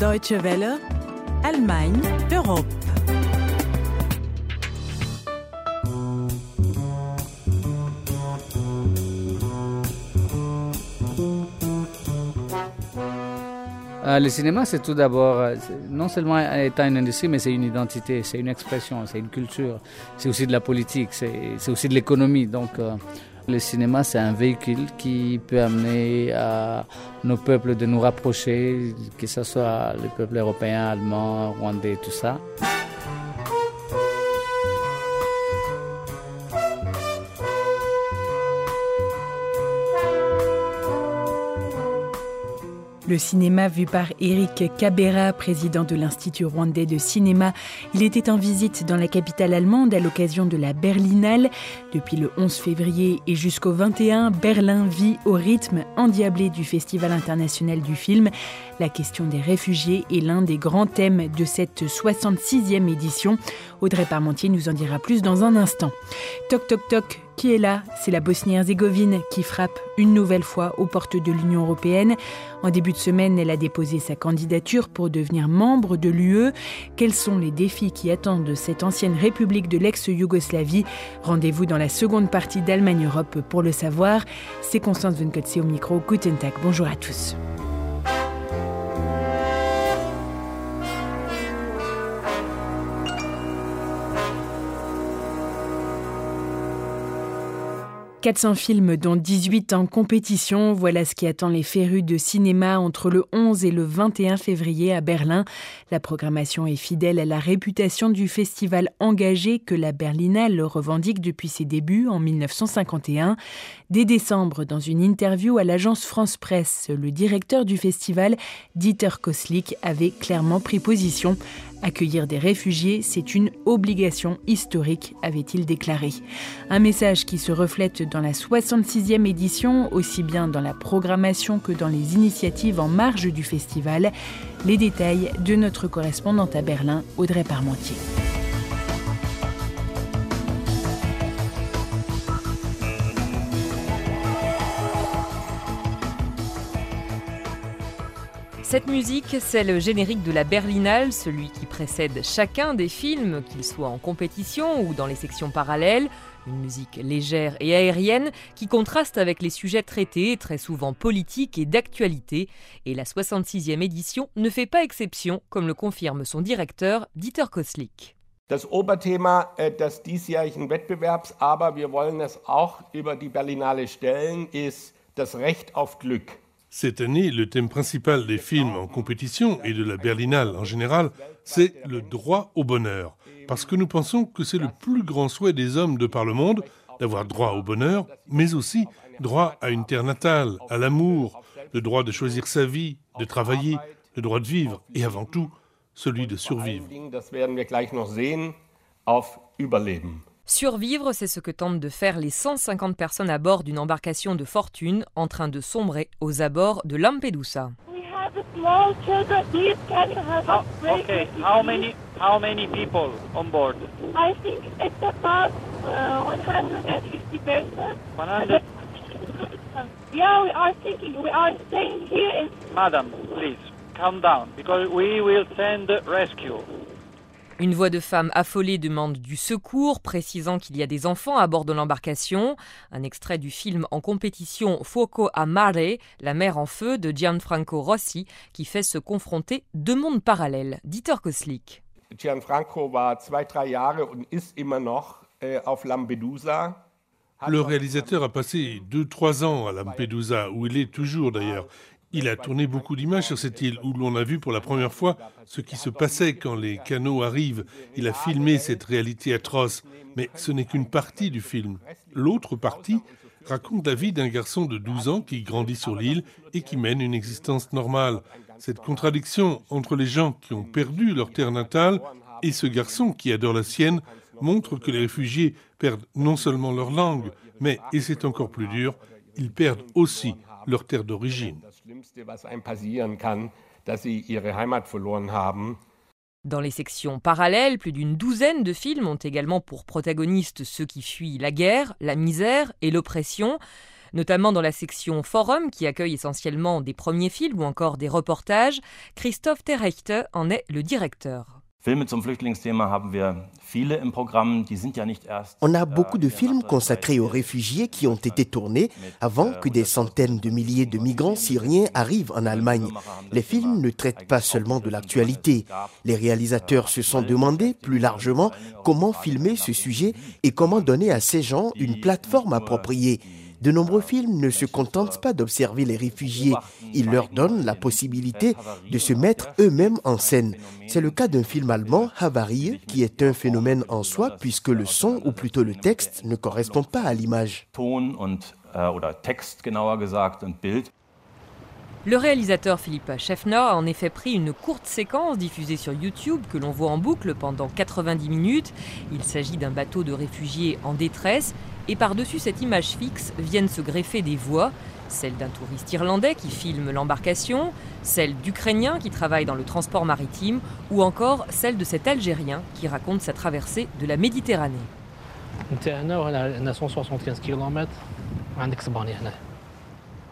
Deutsche Welle, Allemagne, Europe. Euh, le cinéma, c'est tout d'abord, euh, non seulement étant une industrie, mais c'est une identité, c'est une expression, c'est une culture, c'est aussi de la politique, c'est aussi de l'économie. Donc, euh, le cinéma, c'est un véhicule qui peut amener à nos peuples de nous rapprocher, que ce soit les peuples européens, allemands, rwandais, tout ça. Le cinéma vu par Eric Cabera, président de l'Institut rwandais de cinéma. Il était en visite dans la capitale allemande à l'occasion de la Berlinale. Depuis le 11 février et jusqu'au 21, Berlin vit au rythme endiablé du Festival international du film. La question des réfugiés est l'un des grands thèmes de cette 66e édition. Audrey Parmentier nous en dira plus dans un instant. Toc toc toc, qui est là C'est la Bosnie-Herzégovine qui frappe une nouvelle fois aux portes de l'Union européenne. En début de semaine, elle a déposé sa candidature pour devenir membre de l'UE. Quels sont les défis qui attendent cette ancienne république de l'ex-Yougoslavie? Rendez-vous dans la seconde partie d'Allemagne Europe pour le savoir. C'est Constance Venkotze au micro. Guten Tag. Bonjour à tous. 400 films, dont 18 en compétition. Voilà ce qui attend les férus de cinéma entre le 11 et le 21 février à Berlin. La programmation est fidèle à la réputation du festival engagé que la Berlinale revendique depuis ses débuts en 1951. Dès décembre, dans une interview à l'agence France Presse, le directeur du festival, Dieter Koslik, avait clairement pris position Accueillir des réfugiés, c'est une obligation historique, avait-il déclaré. Un message qui se reflète dans la 66e édition, aussi bien dans la programmation que dans les initiatives en marge du festival. Les détails de notre correspondante à Berlin, Audrey Parmentier. Cette musique, c'est le générique de la Berlinale, celui qui précède chacun des films, qu'ils soient en compétition ou dans les sections parallèles. Une musique légère et aérienne qui contraste avec les sujets traités, très souvent politiques et d'actualité. Et la 66e édition ne fait pas exception, comme le confirme son directeur, Dieter Koslik. Das Oberthema äh, des diesjährigen Wettbewerbs, aber wir wollen es auch über die Berlinale stellen, ist das Recht auf Glück. Cette année, le thème principal des films en compétition et de la Berlinale en général, c'est le droit au bonheur. Parce que nous pensons que c'est le plus grand souhait des hommes de par le monde d'avoir droit au bonheur, mais aussi droit à une terre natale, à l'amour, le droit de choisir sa vie, de travailler, le droit de vivre et avant tout celui de survivre. Survivre, c'est ce que tentent de faire les 150 personnes à bord d'une embarcation de fortune en train de sombrer aux abords de Lampedusa. Okay, how many how many people on board? I think it's about uh, 150 persons. 100. Yeah, we are thinking we are staying here in Madam, please calm down because we will send rescue. Une voix de femme affolée demande du secours, précisant qu'il y a des enfants à bord de l'embarcation. Un extrait du film en compétition Fuoco a Mare, La mer en feu de Gianfranco Rossi, qui fait se confronter deux mondes parallèles. Dieter Koslik. Gianfranco war zwei, drei Jahre und ist immer noch äh, auf Lampedusa. Le réalisateur a passé deux, trois ans à Lampedusa, où il est toujours d'ailleurs. Il a tourné beaucoup d'images sur cette île où l'on a vu pour la première fois ce qui se passait quand les canaux arrivent. Il a filmé cette réalité atroce, mais ce n'est qu'une partie du film. L'autre partie raconte la vie d'un garçon de 12 ans qui grandit sur l'île et qui mène une existence normale. Cette contradiction entre les gens qui ont perdu leur terre natale et ce garçon qui adore la sienne montre que les réfugiés perdent non seulement leur langue, mais, et c'est encore plus dur, ils perdent aussi leur terre d'origine. Dans les sections parallèles, plus d'une douzaine de films ont également pour protagonistes ceux qui fuient la guerre, la misère et l'oppression. Notamment dans la section Forum, qui accueille essentiellement des premiers films ou encore des reportages, Christophe Terrechte en est le directeur. On a beaucoup de films consacrés aux réfugiés qui ont été tournés avant que des centaines de milliers de migrants syriens arrivent en Allemagne. Les films ne traitent pas seulement de l'actualité. Les réalisateurs se sont demandé plus largement comment filmer ce sujet et comment donner à ces gens une plateforme appropriée. De nombreux films ne se contentent pas d'observer les réfugiés, ils leur donnent la possibilité de se mettre eux-mêmes en scène. C'est le cas d'un film allemand, Havarie, qui est un phénomène en soi puisque le son, ou plutôt le texte, ne correspond pas à l'image. Le réalisateur Philippe Scheffner a en effet pris une courte séquence diffusée sur YouTube que l'on voit en boucle pendant 90 minutes. Il s'agit d'un bateau de réfugiés en détresse et par-dessus cette image fixe viennent se greffer des voix, celle d'un touriste irlandais qui filme l'embarcation, celle d'Ukrainiens qui travaillent dans le transport maritime, ou encore celle de cet Algérien qui raconte sa traversée de la Méditerranée.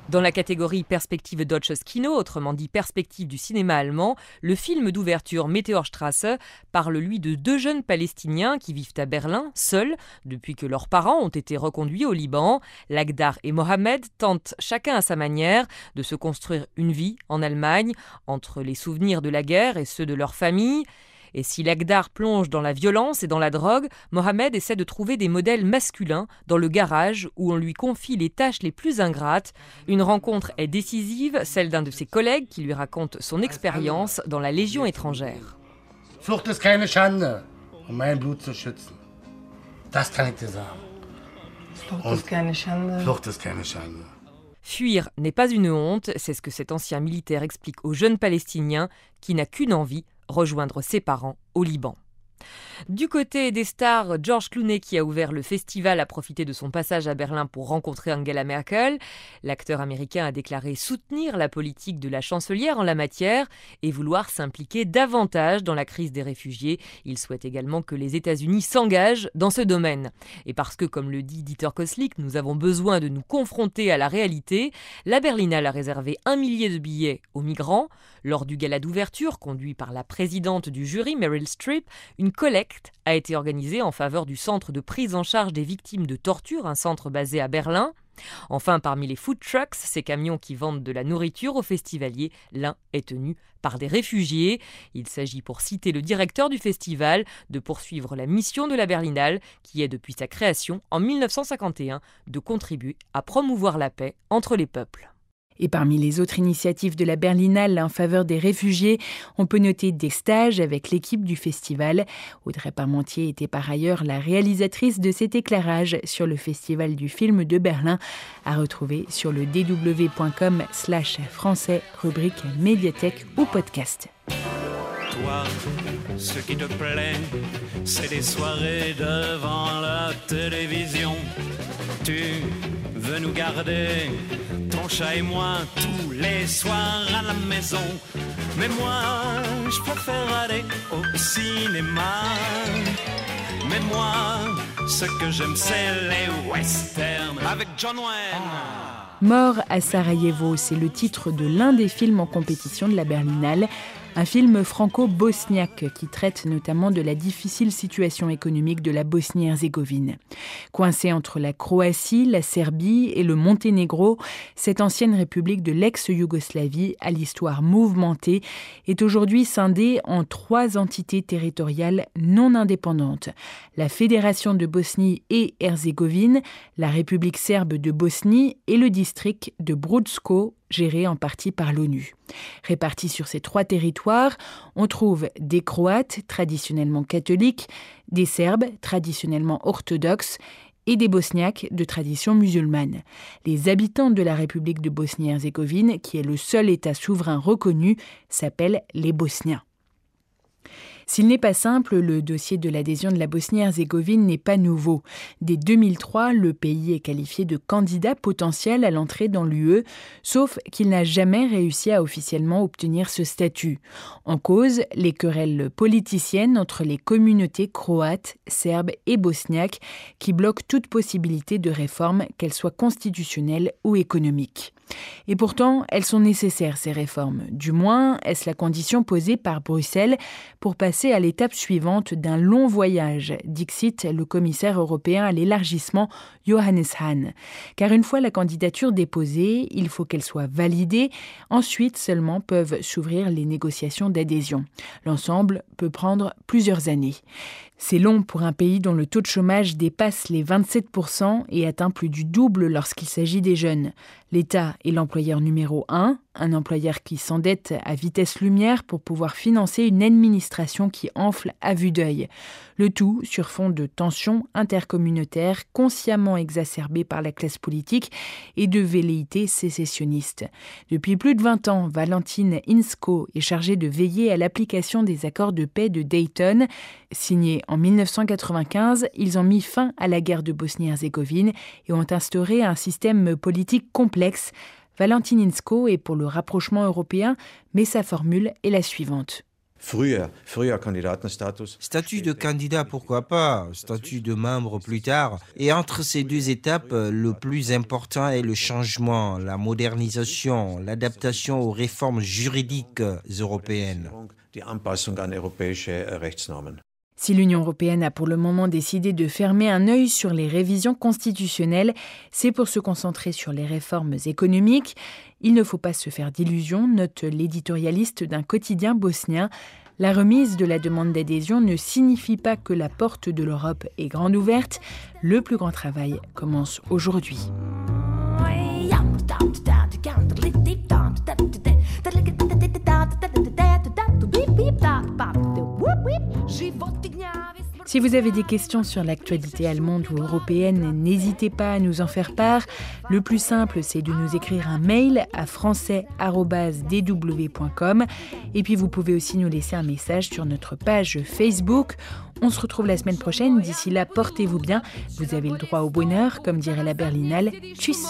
Dans la catégorie Perspective Deutsches Kino, autrement dit perspective du cinéma allemand, le film d'ouverture Meteorstrasse parle lui de deux jeunes Palestiniens qui vivent à Berlin, seuls, depuis que leurs parents ont été reconduits au Liban. Lagdar et Mohamed tentent chacun à sa manière de se construire une vie en Allemagne, entre les souvenirs de la guerre et ceux de leur famille. Et si Lagdar plonge dans la violence et dans la drogue, Mohamed essaie de trouver des modèles masculins dans le garage où on lui confie les tâches les plus ingrates. Une rencontre est décisive, celle d'un de ses collègues qui lui raconte son expérience dans la Légion étrangère. Flucht ist keine Schande, um mein Blut zu schützen. Das kann ich dir sagen. Flucht ist keine Schande. Flucht ist keine Schande. Fuir n'est pas une honte, c'est ce que cet ancien militaire explique aux jeunes Palestiniens qui n'a qu'une envie, rejoindre ses parents au Liban. Du côté des stars, George Clooney qui a ouvert le festival a profité de son passage à Berlin pour rencontrer Angela Merkel. L'acteur américain a déclaré soutenir la politique de la chancelière en la matière et vouloir s'impliquer davantage dans la crise des réfugiés. Il souhaite également que les États-Unis s'engagent dans ce domaine. Et parce que, comme le dit Dieter Koslik, nous avons besoin de nous confronter à la réalité, la Berlinale a réservé un millier de billets aux migrants. Lors du gala d'ouverture, conduit par la présidente du jury, Meryl Streep, une collecte a été organisée en faveur du centre de prise en charge des victimes de torture, un centre basé à Berlin. Enfin, parmi les food trucks, ces camions qui vendent de la nourriture aux festivaliers, l'un est tenu par des réfugiés. Il s'agit, pour citer le directeur du festival, de poursuivre la mission de la Berlinale, qui est depuis sa création en 1951 de contribuer à promouvoir la paix entre les peuples. Et parmi les autres initiatives de la Berlinale en faveur des réfugiés, on peut noter des stages avec l'équipe du festival. Audrey Parmentier était par ailleurs la réalisatrice de cet éclairage sur le Festival du film de Berlin, à retrouver sur le dw.com slash français, rubrique médiathèque ou podcast. Toi, ce qui te plaît, c'est des soirées devant la télévision. Tu veux nous garder chat et moi tous les soirs à la maison. Mais moi, je préfère aller au cinéma. Mais moi, ce que j'aime, c'est les westerns avec John Wayne. Mort à Sarajevo, c'est le titre de l'un des films en compétition de la Berlinale un film franco-bosniaque qui traite notamment de la difficile situation économique de la Bosnie-Herzégovine. Coincée entre la Croatie, la Serbie et le Monténégro, cette ancienne république de l'ex-Yougoslavie à l'histoire mouvementée est aujourd'hui scindée en trois entités territoriales non indépendantes. La Fédération de Bosnie et Herzégovine, la République serbe de Bosnie et le district de Brudsko géré en partie par l'ONU. Répartis sur ces trois territoires, on trouve des Croates traditionnellement catholiques, des Serbes traditionnellement orthodoxes et des Bosniaques de tradition musulmane. Les habitants de la République de Bosnie-Herzégovine, qui est le seul État souverain reconnu, s'appellent les Bosniens. S'il n'est pas simple, le dossier de l'adhésion de la Bosnie-Herzégovine n'est pas nouveau. Dès 2003, le pays est qualifié de candidat potentiel à l'entrée dans l'UE, sauf qu'il n'a jamais réussi à officiellement obtenir ce statut. En cause, les querelles politiciennes entre les communautés croates, serbes et bosniaques qui bloquent toute possibilité de réforme, qu'elle soit constitutionnelle ou économique. Et pourtant, elles sont nécessaires, ces réformes. Du moins, est-ce la condition posée par Bruxelles pour passer à l'étape suivante d'un long voyage, dixit le commissaire européen à l'élargissement Johannes Hahn. Car une fois la candidature déposée, il faut qu'elle soit validée. Ensuite seulement peuvent s'ouvrir les négociations d'adhésion. L'ensemble peut prendre plusieurs années. C'est long pour un pays dont le taux de chômage dépasse les 27% et atteint plus du double lorsqu'il s'agit des jeunes. L'État est l'employeur numéro un, un employeur qui s'endette à vitesse lumière pour pouvoir financer une administration qui enfle à vue d'œil. Le tout sur fond de tensions intercommunautaires consciemment exacerbées par la classe politique et de velléités sécessionnistes. Depuis plus de 20 ans, Valentine Insko est chargée de veiller à l'application des accords de paix de Dayton. Signés en 1995, ils ont mis fin à la guerre de Bosnie-Herzégovine et ont instauré un système politique complexe. Valentine Insko est pour le rapprochement européen, mais sa formule est la suivante. Statut de candidat, pourquoi pas? Statut de membre plus tard. Et entre ces deux étapes, le plus important est le changement, la modernisation, l'adaptation aux réformes juridiques européennes. Si l'Union européenne a pour le moment décidé de fermer un œil sur les révisions constitutionnelles, c'est pour se concentrer sur les réformes économiques. Il ne faut pas se faire d'illusions, note l'éditorialiste d'un quotidien bosnien. La remise de la demande d'adhésion ne signifie pas que la porte de l'Europe est grande ouverte. Le plus grand travail commence aujourd'hui. Si vous avez des questions sur l'actualité allemande ou européenne, n'hésitez pas à nous en faire part. Le plus simple, c'est de nous écrire un mail à français.dw.com. Et puis vous pouvez aussi nous laisser un message sur notre page Facebook. On se retrouve la semaine prochaine. D'ici là, portez-vous bien. Vous avez le droit au bonheur, comme dirait la Berlinale. Tchuss!